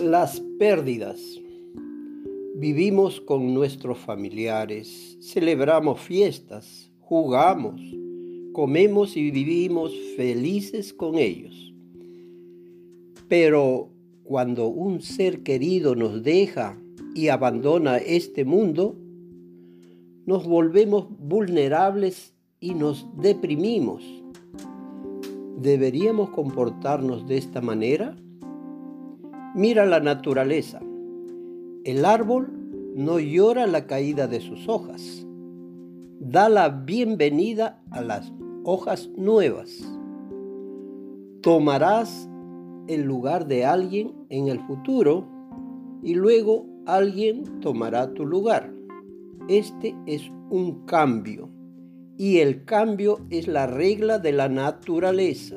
Las pérdidas. Vivimos con nuestros familiares, celebramos fiestas, jugamos, comemos y vivimos felices con ellos. Pero cuando un ser querido nos deja y abandona este mundo, nos volvemos vulnerables y nos deprimimos. ¿Deberíamos comportarnos de esta manera? Mira la naturaleza. El árbol no llora la caída de sus hojas. Da la bienvenida a las hojas nuevas. Tomarás el lugar de alguien en el futuro y luego alguien tomará tu lugar. Este es un cambio y el cambio es la regla de la naturaleza.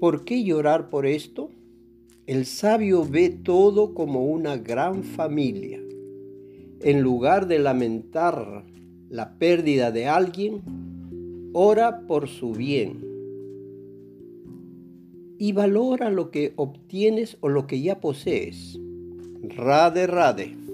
¿Por qué llorar por esto? El sabio ve todo como una gran familia. En lugar de lamentar la pérdida de alguien, ora por su bien. Y valora lo que obtienes o lo que ya posees. Rade, rade.